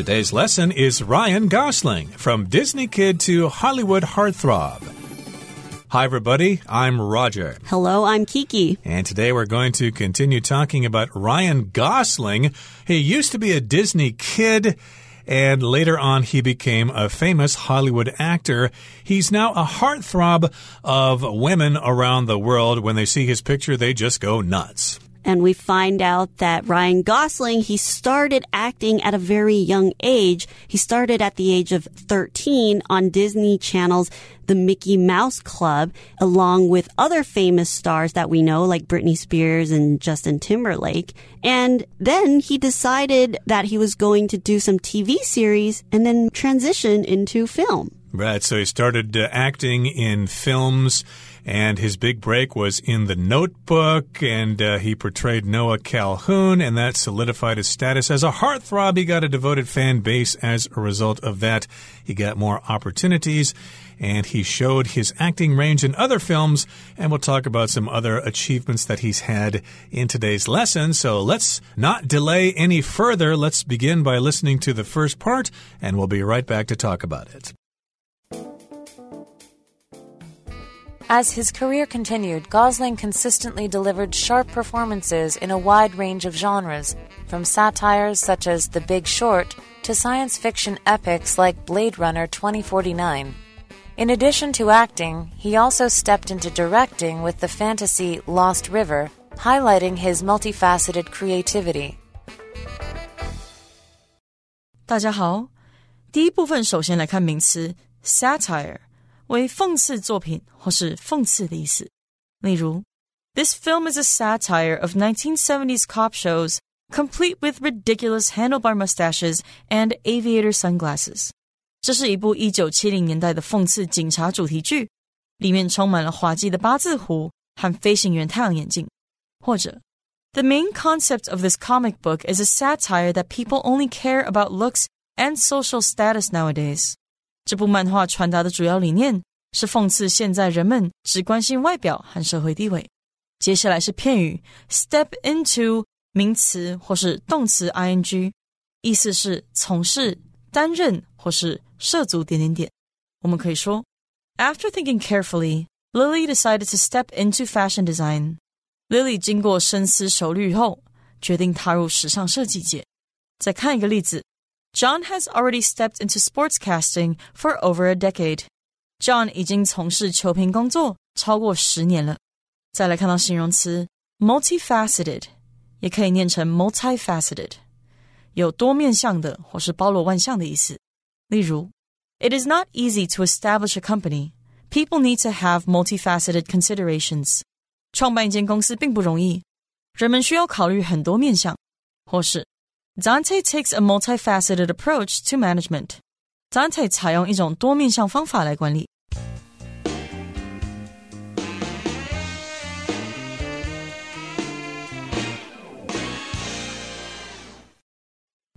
Today's lesson is Ryan Gosling, from Disney kid to Hollywood heartthrob. Hi, everybody. I'm Roger. Hello, I'm Kiki. And today we're going to continue talking about Ryan Gosling. He used to be a Disney kid. And later on, he became a famous Hollywood actor. He's now a heartthrob of women around the world. When they see his picture, they just go nuts and we find out that Ryan Gosling, he started acting at a very young age. He started at the age of 13 on Disney Channel's The Mickey Mouse Club, along with other famous stars that we know, like Britney Spears and Justin Timberlake. And then he decided that he was going to do some TV series and then transition into film. Right. So he started uh, acting in films and his big break was in The Notebook, and uh, he portrayed Noah Calhoun, and that solidified his status as a heartthrob. He got a devoted fan base as a result of that. He got more opportunities, and he showed his acting range in other films, and we'll talk about some other achievements that he's had in today's lesson. So let's not delay any further. Let's begin by listening to the first part, and we'll be right back to talk about it. As his career continued, Gosling consistently delivered sharp performances in a wide range of genres, from satires such as The Big Short to science fiction epics like Blade Runner 2049. In addition to acting, he also stepped into directing with the fantasy Lost River, highlighting his multifaceted creativity. 大家好，第一部分首先来看名词 satire。 为讽刺作品或是讽刺的意思。例如，This film is a satire of 1970s cop shows, complete with ridiculous handlebar mustaches and aviator sunglasses。这是一部一九七零年代的讽刺警察主题剧，里面充满了滑稽的八字胡和飞行员太阳眼镜。或者，The main concept of this comic book is a satire that people only care about looks and social status nowadays。 这部漫画传达的主要理念是讽刺现在人们只关心外表和社会地位。接下来是片语 step into 名词或是动词 ing，意思是从事、担任或是涉足点点点。我们可以说，After thinking carefully, Lily decided to step into fashion design. Lily 经过深思熟虑后，决定踏入时尚设计界。再看一个例子。John has already stepped into sportscasting for over a decade. John 已经从事球评工作超过十年了。再来看到形容词 multifaceted，也可以念成 multifaceted，有多面向的或是包罗万象的意思。例如，It is not easy to establish a company. People need to have multifaceted considerations. 创办一间公司并不容易，人们需要考虑很多面向，或是 Dante takes a multifaceted approach to management. Dante 采用一种多面向方法来管理。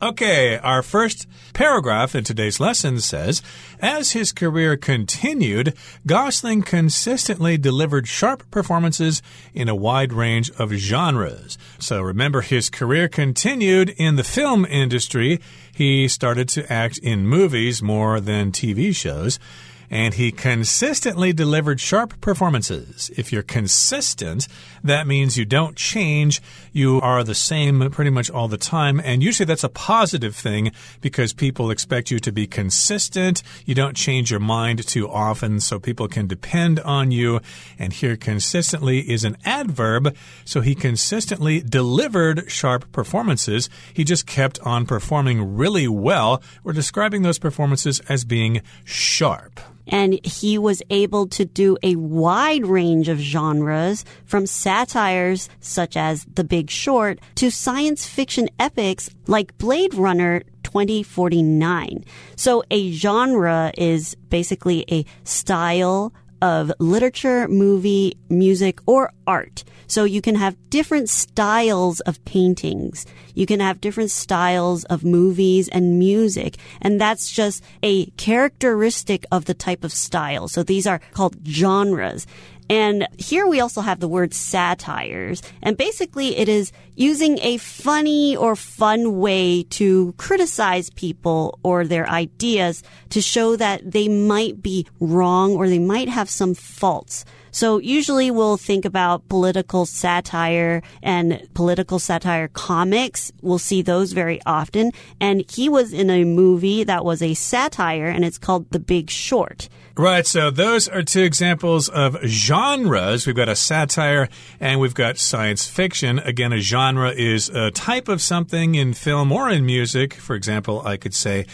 Okay, our first paragraph in today's lesson says As his career continued, Gosling consistently delivered sharp performances in a wide range of genres. So remember, his career continued in the film industry. He started to act in movies more than TV shows and he consistently delivered sharp performances. If you're consistent, that means you don't change. You are the same pretty much all the time. And usually that's a positive thing because people expect you to be consistent. You don't change your mind too often, so people can depend on you. And here, consistently is an adverb. So he consistently delivered sharp performances. He just kept on performing really well. We're describing those performances as being sharp and he was able to do a wide range of genres from satires such as The Big Short to science fiction epics like Blade Runner 2049. So a genre is basically a style of literature, movie, music, or art. So you can have different styles of paintings. You can have different styles of movies and music. And that's just a characteristic of the type of style. So these are called genres. And here we also have the word satires. And basically it is using a funny or fun way to criticize people or their ideas to show that they might be wrong or they might have some faults. So usually we'll think about political satire and political satire comics. We'll see those very often. And he was in a movie that was a satire and it's called The Big Short. Right, so those are two examples of genres. We've got a satire and we've got science fiction. Again, a genre is a type of something in film or in music. For example, I could say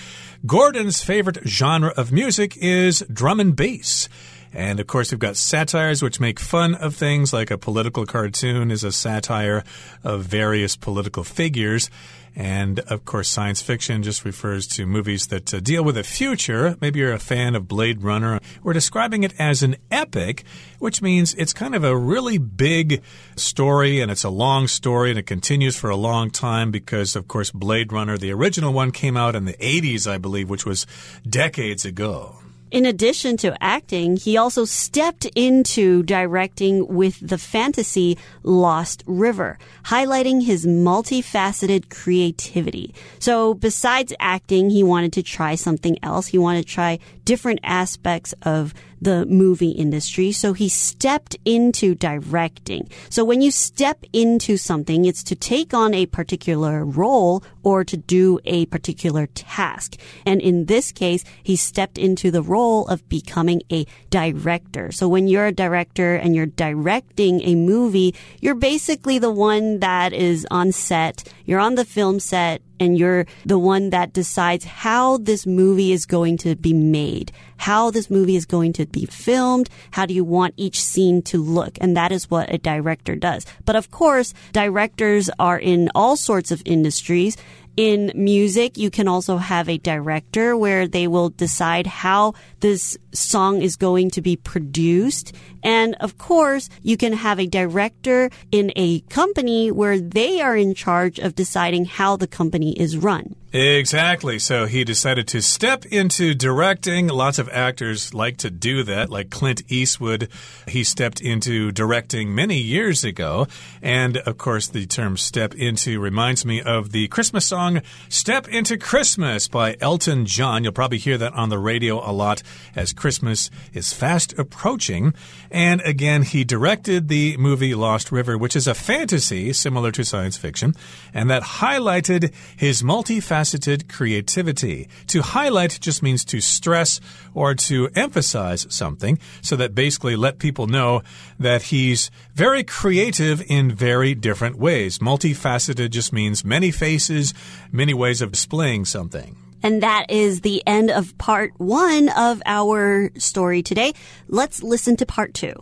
Gordon's favorite genre of music is drum and bass. And of course, we've got satires which make fun of things like a political cartoon is a satire of various political figures. And of course, science fiction just refers to movies that uh, deal with the future. Maybe you're a fan of Blade Runner. We're describing it as an epic, which means it's kind of a really big story and it's a long story and it continues for a long time because, of course, Blade Runner, the original one, came out in the 80s, I believe, which was decades ago. In addition to acting, he also stepped into directing with the fantasy Lost River, highlighting his multifaceted creativity. So besides acting, he wanted to try something else. He wanted to try different aspects of the movie industry. So he stepped into directing. So when you step into something, it's to take on a particular role or to do a particular task. And in this case, he stepped into the role of becoming a director. So when you're a director and you're directing a movie, you're basically the one that is on set. You're on the film set and you're the one that decides how this movie is going to be made, how this movie is going to be filmed, how do you want each scene to look. And that is what a director does. But of course, directors are in all sorts of industries. In music, you can also have a director where they will decide how this song is going to be produced. And of course, you can have a director in a company where they are in charge of deciding how the company is run. Exactly. So he decided to step into directing. Lots of actors like to do that, like Clint Eastwood. He stepped into directing many years ago. And of course, the term step into reminds me of the Christmas song Step into Christmas by Elton John. You'll probably hear that on the radio a lot as Christmas is fast approaching. And again, he directed the movie Lost River, which is a fantasy similar to science fiction, and that highlighted his multifaceted creativity. To highlight just means to stress or to emphasize something, so that basically let people know that he's very creative in very different ways. Multifaceted just means many faces, many ways of displaying something. And that is the end of part one of our story today. Let's listen to part two.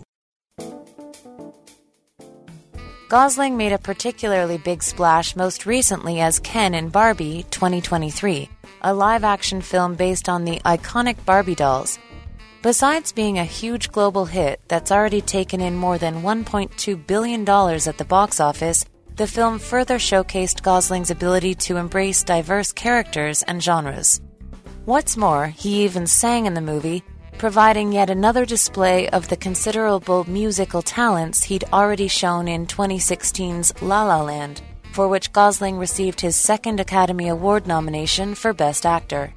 Gosling made a particularly big splash most recently as Ken in Barbie 2023, a live action film based on the iconic Barbie dolls. Besides being a huge global hit that's already taken in more than $1.2 billion at the box office, the film further showcased Gosling's ability to embrace diverse characters and genres. What's more, he even sang in the movie, providing yet another display of the considerable musical talents he'd already shown in 2016's La La Land, for which Gosling received his second Academy Award nomination for Best Actor.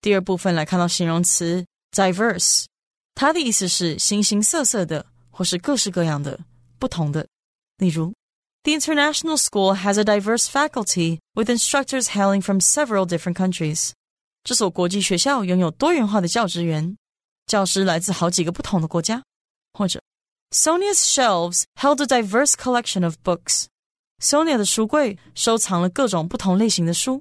第二部分来看到形容词 diverse，它的意思是形形色色的，或是各式各样的、不同的。例如，The international school has a diverse faculty with instructors hailing from several different countries. 这所国际学校拥有多元化的教职员，教师来自好几个不同的国家。或者，Sonia's shelves held a diverse collection of books. Sonia 的书柜收藏了各种不同类型的书。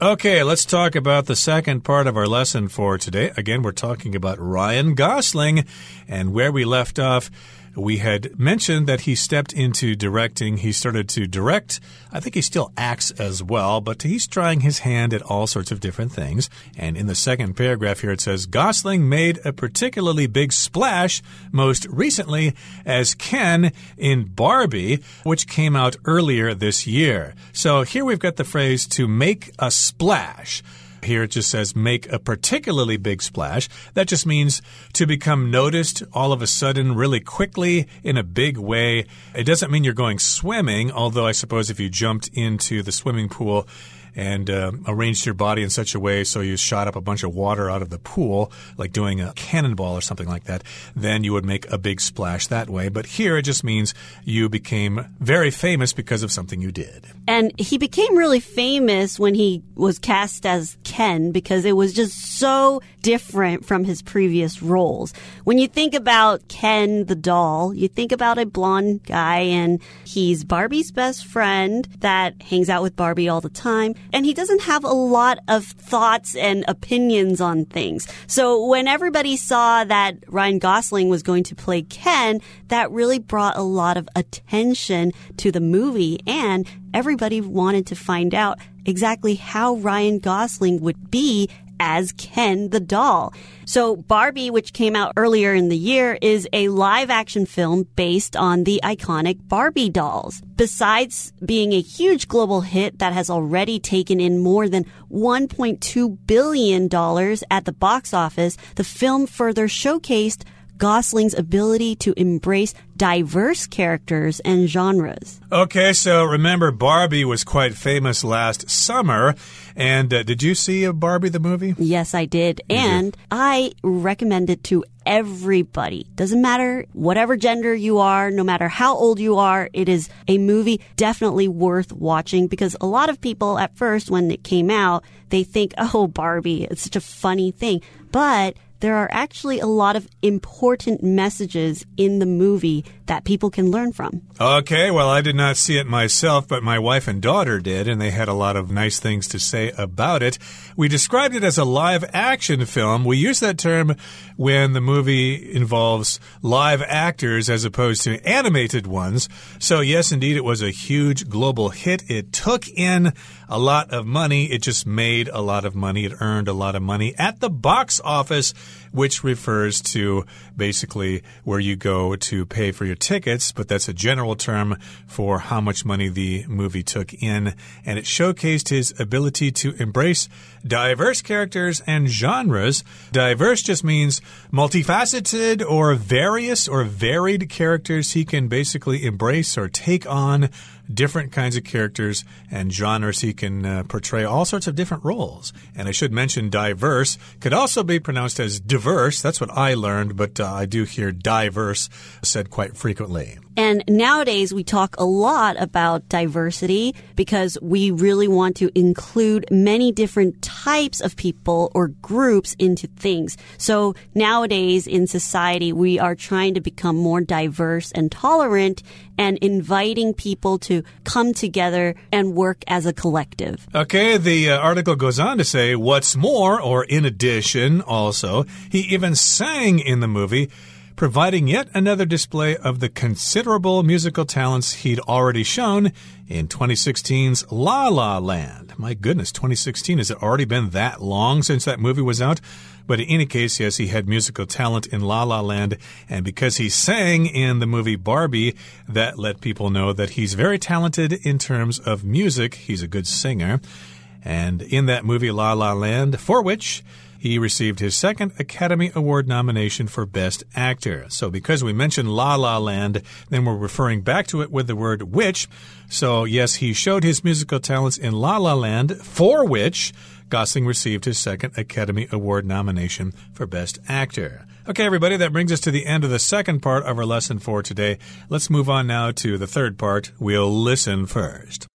Okay, let's talk about the second part of our lesson for today. Again, we're talking about Ryan Gosling and where we left off We had mentioned that he stepped into directing. He started to direct. I think he still acts as well, but he's trying his hand at all sorts of different things. And in the second paragraph here, it says Gosling made a particularly big splash most recently as Ken in Barbie, which came out earlier this year. So here we've got the phrase to make a splash. Here it just says make a particularly big splash. That just means to become noticed all of a sudden, really quickly, in a big way. It doesn't mean you're going swimming, although I suppose if you jumped into the swimming pool, and uh, arranged your body in such a way so you shot up a bunch of water out of the pool, like doing a cannonball or something like that, then you would make a big splash that way. But here it just means you became very famous because of something you did. And he became really famous when he was cast as Ken because it was just so different from his previous roles. When you think about Ken the doll, you think about a blonde guy and he's Barbie's best friend that hangs out with Barbie all the time and he doesn't have a lot of thoughts and opinions on things. So when everybody saw that Ryan Gosling was going to play Ken, that really brought a lot of attention to the movie and everybody wanted to find out exactly how Ryan Gosling would be as Ken the doll. So Barbie, which came out earlier in the year, is a live action film based on the iconic Barbie dolls. Besides being a huge global hit that has already taken in more than $1.2 billion at the box office, the film further showcased Gosling's ability to embrace diverse characters and genres. Okay, so remember, Barbie was quite famous last summer. And uh, did you see a Barbie the movie? Yes, I did. And. I recommend it to everybody. Doesn't matter whatever gender you are, no matter how old you are, it is a movie definitely worth watching because a lot of people at first, when it came out, they think, oh, Barbie, it's such a funny thing. But there are actually a lot of important messages in the movie that people can learn from. Okay, well, I did not see it myself, but my wife and daughter did, and they had a lot of nice things to say about it. We described it as a live action film. We use that term when the movie involves live actors as opposed to animated ones. So, yes, indeed, it was a huge global hit. It took in a lot of money. It just made a lot of money. It earned a lot of money at the box office, which refers to basically where you go to pay for your tickets, but that's a general term for how much money the movie took in. And it showcased his ability to embrace diverse characters and genres. Diverse just means multifaceted or various or varied characters he can basically embrace or take on different kinds of characters and genres. He can uh, portray all sorts of different roles. And I should mention diverse could also be pronounced as diverse. That's what I learned, but uh, I do hear diverse said quite frequently. And nowadays we talk a lot about diversity because we really want to include many different types of people or groups into things. So nowadays in society, we are trying to become more diverse and tolerant and inviting people to come together and work as a collective. Okay, the uh, article goes on to say, what's more, or in addition, also, he even sang in the movie providing yet another display of the considerable musical talents he'd already shown in 2016's La La Land. My goodness, 2016, has it already been that long since that movie was out? But in any case, yes, he had musical talent in La La Land, and because he sang in the movie Barbie, that let people know that he's very talented in terms of music. He's a good singer. And in that movie, La La Land, for which he received his second Academy Award nomination for Best Actor. So, because we mentioned La La Land, then we're referring back to it with the word which. So, yes, he showed his musical talents in La La Land, for which Gosling received his second Academy Award nomination for Best Actor. Okay, everybody, that brings us to the end of the second part of our lesson for today. Let's move on now to the third part. We'll listen first.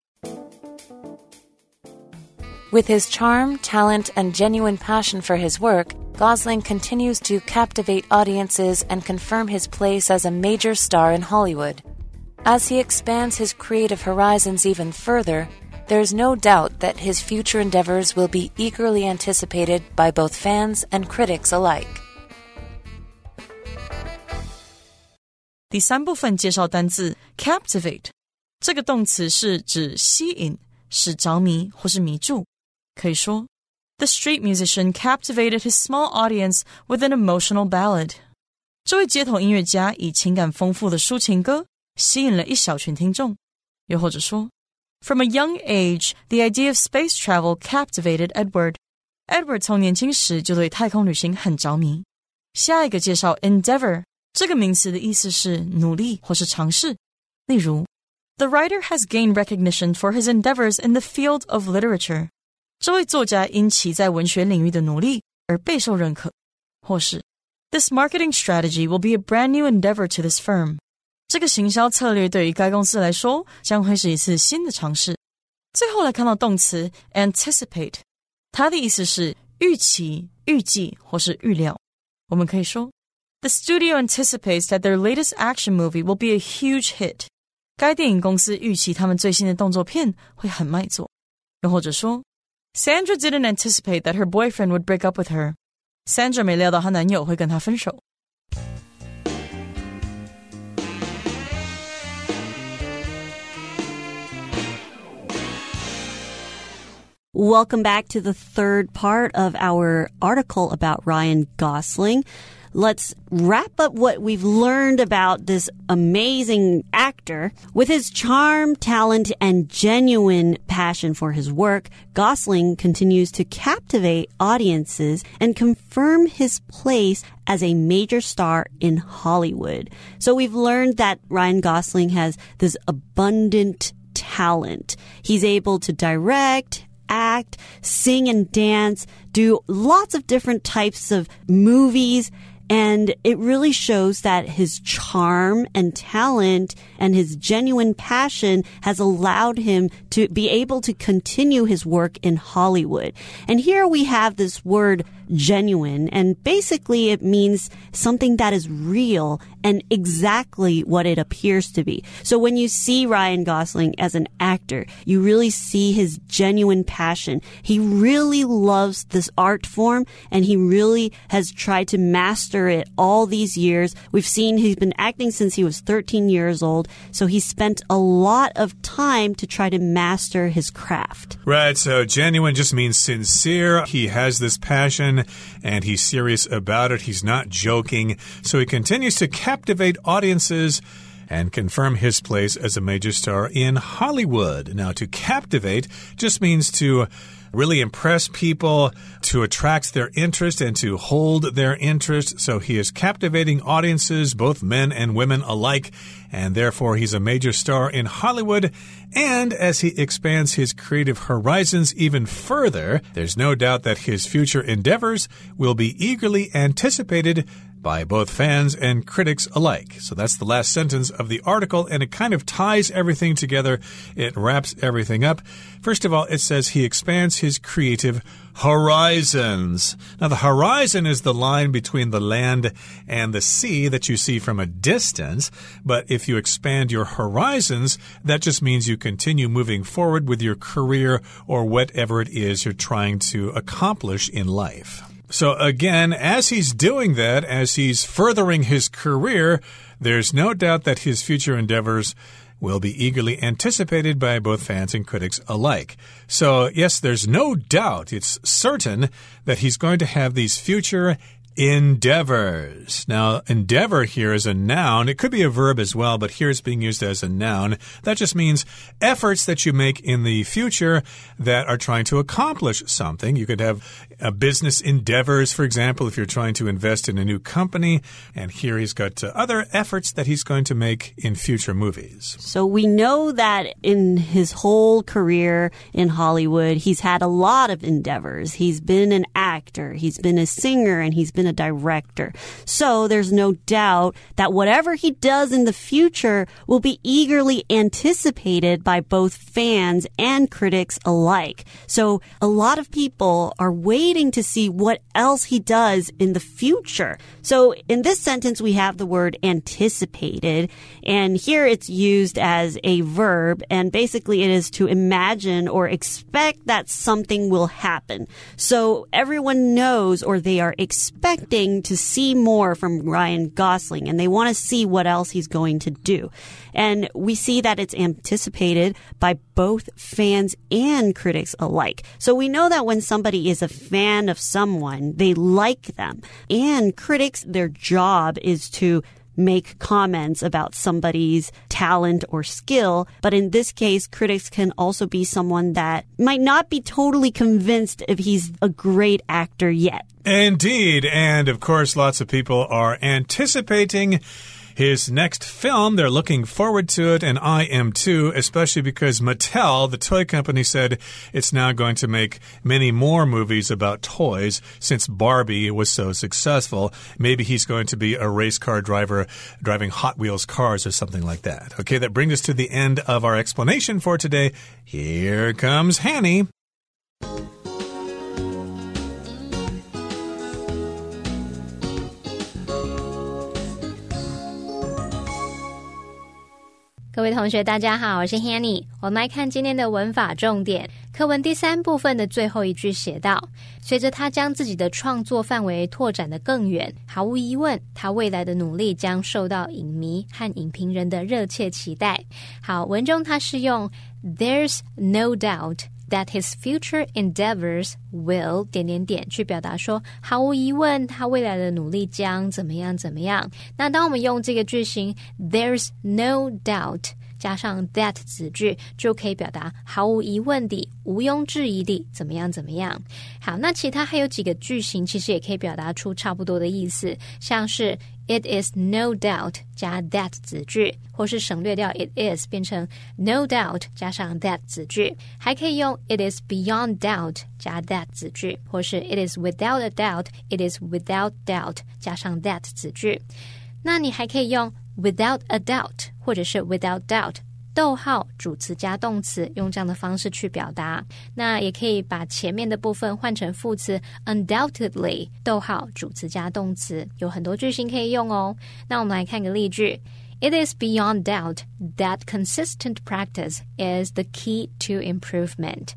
With his charm, talent, and genuine passion for his work, Gosling continues to captivate audiences and confirm his place as a major star in Hollywood. As he expands his creative horizons even further, there's no doubt that his future endeavors will be eagerly anticipated by both fans and critics alike. 第三部分介绍单字 captivate，这个动词是指吸引、使着迷或是迷住。 可以说，The street musician captivated his small audience with an emotional ballad。这位街头音乐家以情感丰富的抒情歌吸引了一小群听众。又或者说，From a young age, the idea of space travel captivated Edward。Edward 从年轻时就对太空旅行很着迷。下一个介绍 endeavor 这个名词的意思是努力或是尝试。例如，The writer has gained recognition for his endeavors in the field of literature。 这位作家因其在文学领域的努力而备受认可。或是，This marketing strategy will be a brand new endeavor to this firm。这个行销策略对于该公司来说将会是一次新的尝试。最后来看到动词 anticipate，它的意思是预期、预计或是预料。我们可以说，The studio anticipates that their latest action movie will be a huge hit。该电影公司预期他们最新的动作片会很卖座。又或者说 ，Sandra didn't anticipate that her boyfriend would break up with her。Sandra 没料到她男友会跟她分手。Welcome back to the third part of our article about Ryan Gosling. Let's wrap up what we've learned about this amazing actor. With his charm, talent, and genuine passion for his work, Gosling continues to captivate audiences and confirm his place as a major star in Hollywood. So we've learned that Ryan Gosling has this abundant talent. He's able to direct, act, sing and dance, do lots of different types of movies. And it really shows that his charm and talent and his genuine passion has allowed him to be able to continue his work in Hollywood. And here we have this word genuine, and basically it means something that is real and exactly what it appears to be. So when you see Ryan Gosling as an actor, you really see his genuine passion. He really loves this art form and he really has tried to master it all these years. We've seen he's been acting since he was 13 years old. So he spent a lot of time to try to master his craft. Right. So genuine just means sincere. He has this and he's serious about it. He's not joking. So he continues to captivate audiences and confirm his place as a major star in Hollywood. Now, to captivate just means to really impress people, to attract their interest and to hold their interest. So he is captivating audiences, both men and women alike, and therefore he's a major star in Hollywood. And as he expands his creative horizons even further, there's no doubt that his future endeavors will be eagerly anticipated by both fans and critics alike. So that's the last sentence of the article, and it kind of ties everything together. It wraps everything up. First of all, it says he expands his creative horizons. Now, the horizon is the line between the land and the sea that you see from a distance. But if you expand your horizons, that just means you continue moving forward with your career or whatever it is you're trying to accomplish in life. So again, as he's doing that, as he's furthering his career, there's no doubt that his future endeavors will be eagerly anticipated by both fans and critics alike. So, yes, there's no doubt, it's certain that he's going to have these future endeavors. Now, endeavor here is a noun. It could be a verb as well, but here it's being used as a noun. That just means efforts that you make in the future that are trying to accomplish something. You could have uh, business endeavors, for example, if you're trying to invest in a new company. And here he's got uh, other efforts that he's going to make in future movies. So we know that in his whole career in Hollywood, he's had a lot of endeavors. He's been an actor, he's been a singer, and he's been a director. So there's no doubt that whatever he does in the future will be eagerly anticipated by both fans and critics alike. So a lot of people are waiting to see what else he does in the future. So in this sentence, we have the word anticipated, and here it's used as a verb, and basically it is to imagine or expect that something will happen. So everyone knows or they are expecting expecting to see more from Ryan Gosling and they want to see what else he's going to do. And we see that it's anticipated by both fans and critics alike. So we know that when somebody is a fan of someone, they like them. And critics, their job is to make comments about somebody's talent or skill. But in this case, critics can also be someone that might not be totally convinced if he's a great actor yet. Indeed. And of course, lots of people are anticipating his next film. They're looking forward to it, and I am too, especially because Mattel, the toy company, said it's now going to make many more movies about toys since Barbie was so successful. Maybe he's going to be a race car driver driving Hot Wheels cars or something like that. Okay, that brings us to the end of our explanation for today. Here comes Hanny. 各位同学，大家好，我是 Hanny。我们来看今天的文法重点课文第三部分的最后一句写道：随着他将自己的创作范围拓展的更远，毫无疑问，他未来的努力将受到影迷和影评人的热切期待。好，文中他是用 "There's no doubt"。That his future endeavors will 点点点去表达说，毫无疑问，他未来的努力将怎么样怎么样。那当我们用这个句型，There's no doubt 加上 that 子句，就可以表达毫无疑问的、毋庸置疑的怎么样怎么样。好，那其他还有几个句型，其实也可以表达出差不多的意思，像是。It is no doubt 加 that 子句，或是省略掉 it is 变成 no doubt 加上 that 子句，还可以用 it is beyond doubt 加 that 子句，或是 it is without a doubt it is without doubt 加上 that 子句。那你还可以用 without a doubt 或者是 without doubt。 逗号主词加动词，用这样的方式去表达。那也可以把前面的部分换成副词，undoubtedly，逗号主词加动词，有很多句型可以用哦。那我们来看个例句：It is beyond doubt that consistent practice is the key to improvement.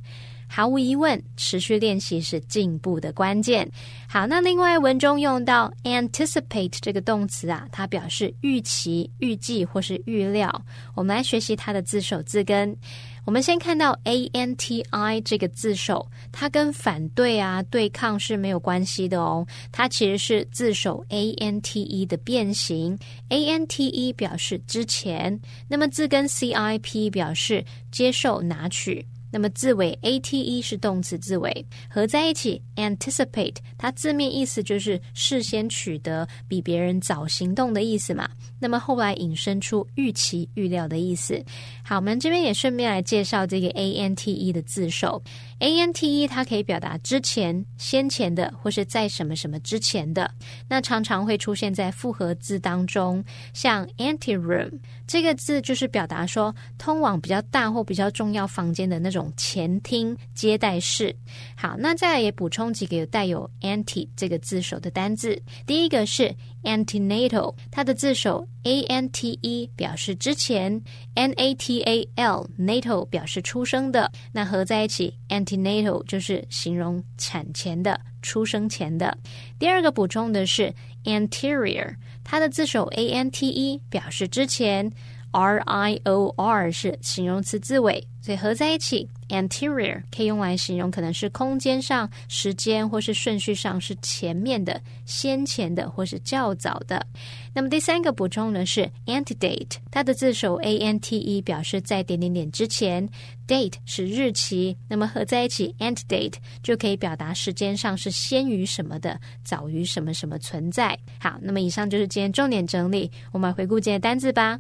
毫无疑问，持续练习是进步的关键。好，那另外文中用到 anticipate 这个动词啊，它表示预期、预计或是预料。我们来学习它的字首字根。我们先看到 a n t i 这个字首，它跟反对啊、对抗是没有关系的哦。它其实是字首 a n t e 的变形。a n t e 表示之前，那么字根 c i p 表示接受、拿取。那么字尾 a t e 是动词字尾，合在一起 anticipate，它字面意思就是事先取得，比别人早行动的意思嘛。那么后来引申出预期、预料的意思。好，我们这边也顺便来介绍这个 a n t e 的字首。a n t e 它可以表达之前、先前的，或是在什么什么之前的。那常常会出现在复合字当中，像 ante room 这个字就是表达说通往比较大或比较重要房间的那种前厅、接待室。好，那再来也补充几个带有 ante 这个字首的单字。第一个是 antenatal，它的字首 a n t e 表示之前，n a t a l natal 表示出生的，那合在一起 antenatal 就是形容产前的、出生前的。第二个补充的是 anterior，它的字首 a n t e 表示之前，r i o r 是形容词字尾。所以合在一起，anterior 可以用来形容可能是空间上、时间或是顺序上是前面的、先前的或是较早的。那么第三个补充呢是 antedate，它的字首 a n t e 表示在点点点之前，date 是日期，那么合在一起 antedate 就可以表达时间上是先于什么的、早于什么什么存在。好，那么以上就是今天重点整理，我们回顾今天单字吧。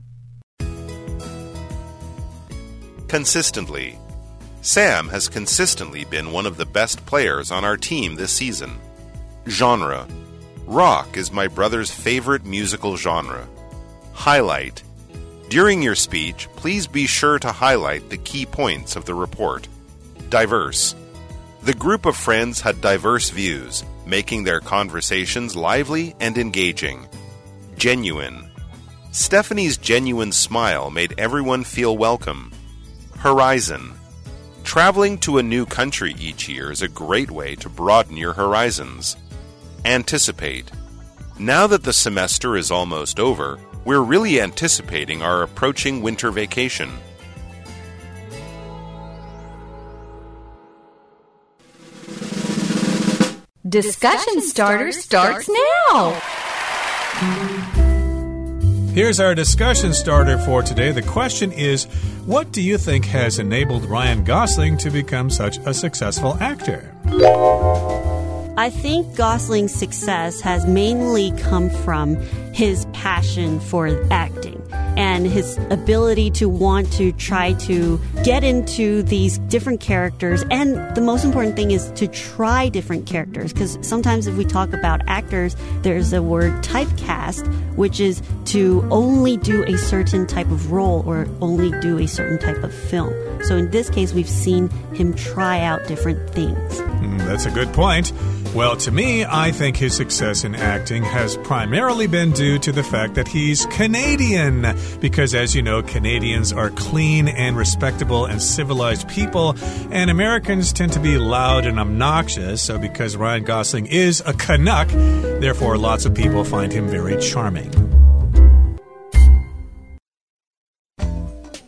Consistently. Sam has consistently been one of the best players on our team this season. Genre. Rock is my brother's favorite musical genre. Highlight. During your speech, please be sure to highlight the key points of the report. Diverse. The group of friends had diverse views, making their conversations lively and engaging. Genuine. Stephanie's genuine smile made everyone feel welcome. Horizon. Traveling to a new country each year is a great way to broaden your horizons. Anticipate. Now that the semester is almost over, we're really anticipating our approaching winter vacation. Discussion starter starts now. Here's our discussion starter for today. The question is What do you think has enabled Ryan Gosling to become such a successful actor? I think Gosling's success has mainly come from his passion for acting and his ability to want to try to get into these different characters. And the most important thing is to try different characters because sometimes if we talk about actors, there's a word typecast, which is to only do a certain type of role or only do a certain type of film. So in this case, we've seen him try out different things. Mm, that's a good point. Well, to me, I think his success in acting has primarily been due to the fact that he's Canadian. Because, as you know, Canadians are clean and respectable and civilized people, and Americans tend to be loud and obnoxious. So, because Ryan Gosling is a Canuck, therefore, lots of people find him very charming.